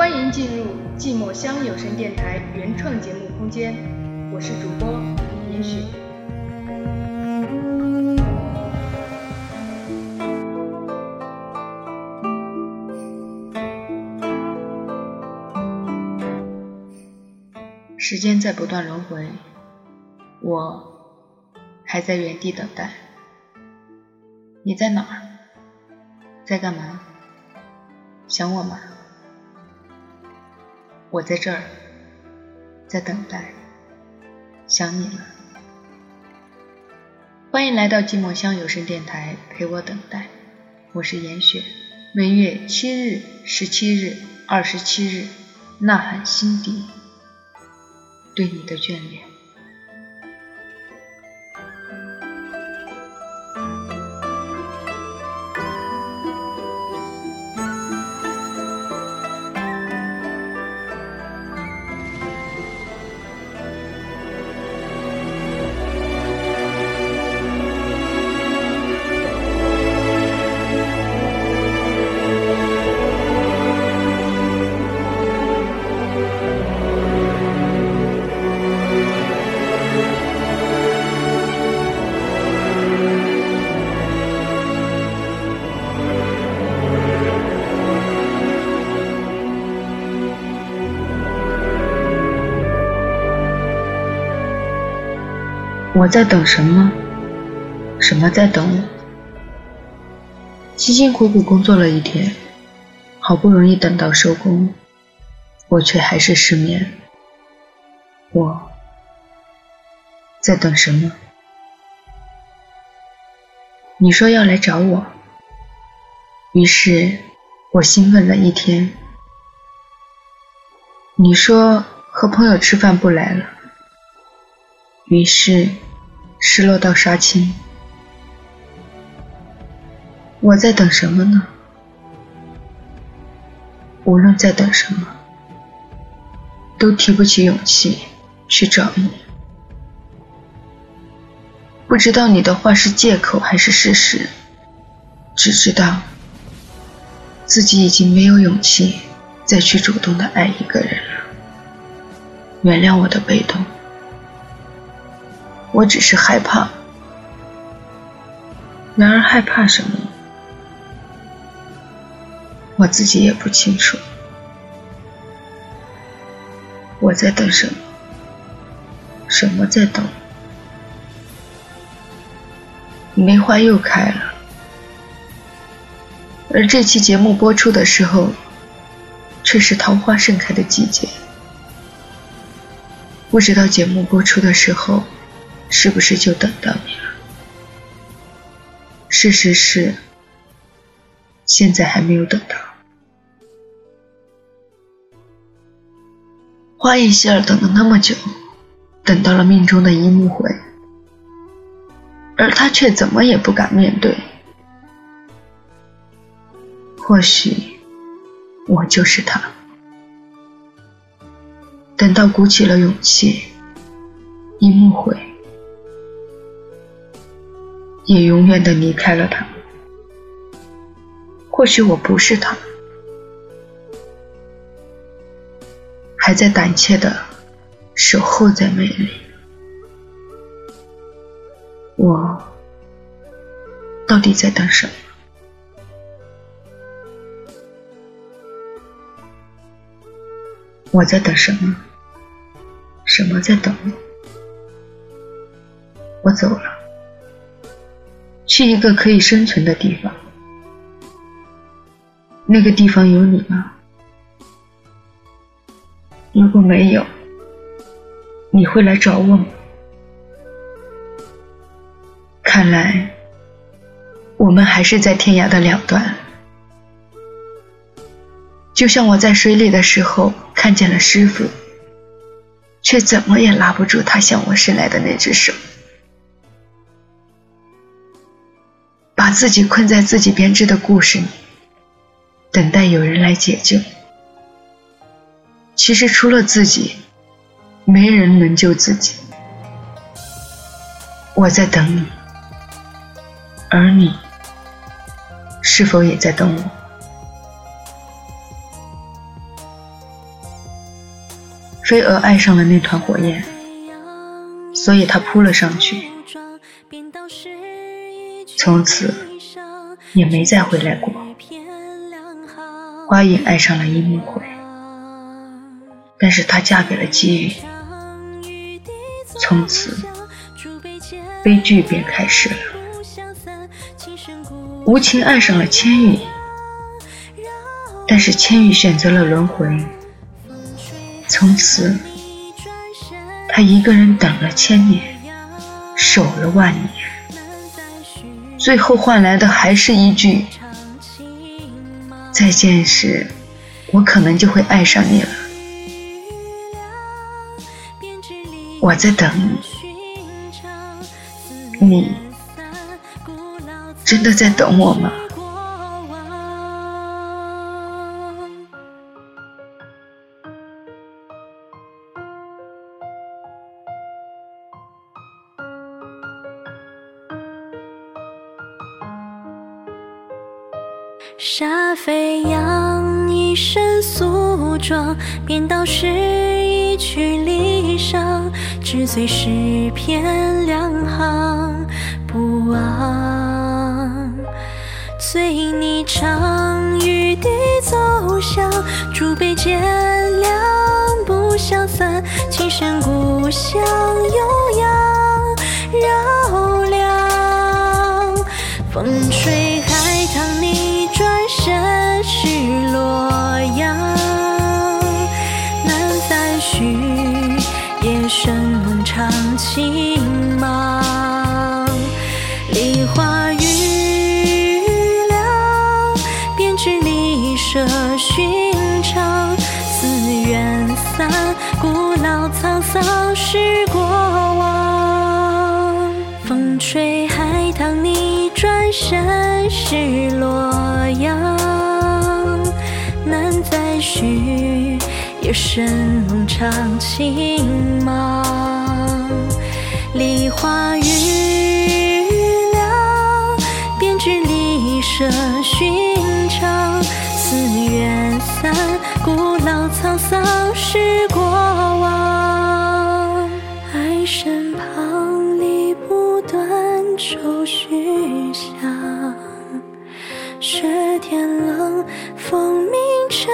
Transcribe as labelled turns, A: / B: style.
A: 欢迎进入寂寞乡有声电台原创节目空间，我是主播严雪。时间在不断轮回，我还在原地等待。你在哪儿？在干嘛？想我吗？我在这儿，在等待，想你了。欢迎来到寂寞乡有声电台，陪我等待。我是严雪。每月七日、十七日、二十七日，呐喊心底对你的眷恋。我在等什么？什么在等我？辛辛苦苦工作了一天，好不容易等到收工，我却还是失眠。我在等什么？你说要来找我，于是我兴奋了一天。你说和朋友吃饭不来了，于是。失落到杀青，我在等什么呢？无论在等什么，都提不起勇气去找你。不知道你的话是借口还是事实，只知道自己已经没有勇气再去主动的爱一个人了。原谅我的被动。我只是害怕，然而害怕什么，我自己也不清楚。我在等什么？什么在等？梅花又开了，而这期节目播出的时候，却是桃花盛开的季节。不知道节目播出的时候。是不是就等到你了？事实是，现在还没有等到。花叶希尔等了那么久，等到了命中的一木回，而他却怎么也不敢面对。或许，我就是他。等到鼓起了勇气，一木回。也永远的离开了他。或许我不是他，还在胆怯的守候在美丽。我到底在等什么？我在等什么？什么在等我？我走了。去一个可以生存的地方，那个地方有你吗？如果没有，你会来找我吗？看来，我们还是在天涯的两端。就像我在水里的时候看见了师傅，却怎么也拉不住他向我伸来的那只手。把自己困在自己编织的故事里，等待有人来解救。其实除了自己，没人能救自己。我在等你，而你是否也在等我？飞蛾爱上了那团火焰，所以它扑了上去，从此也没再回来过。花影爱上了樱木会，但是她嫁给了姬宇，从此悲剧便开始了。无情爱上了千羽，但是千羽选择了轮回，从此他一个人等了千年，守了万年，最后换来的还是一句。再见时，我可能就会爱上你了。我在等你，你真的在等我吗？
B: 沙飞扬，一身素装，便道是一曲离殇，只醉诗篇两行不忘。醉你唱，玉笛奏响，竹杯渐凉，不相散，琴声故乡悠扬，绕梁，风吹海棠你。舍寻常。寺院散，古老沧桑是过往。风吹海棠你转身是洛阳。难再续，夜深梦长情茫，梨花雨沧桑是过往。爱身旁，你不断，愁绪响。雪天冷，风鸣尘。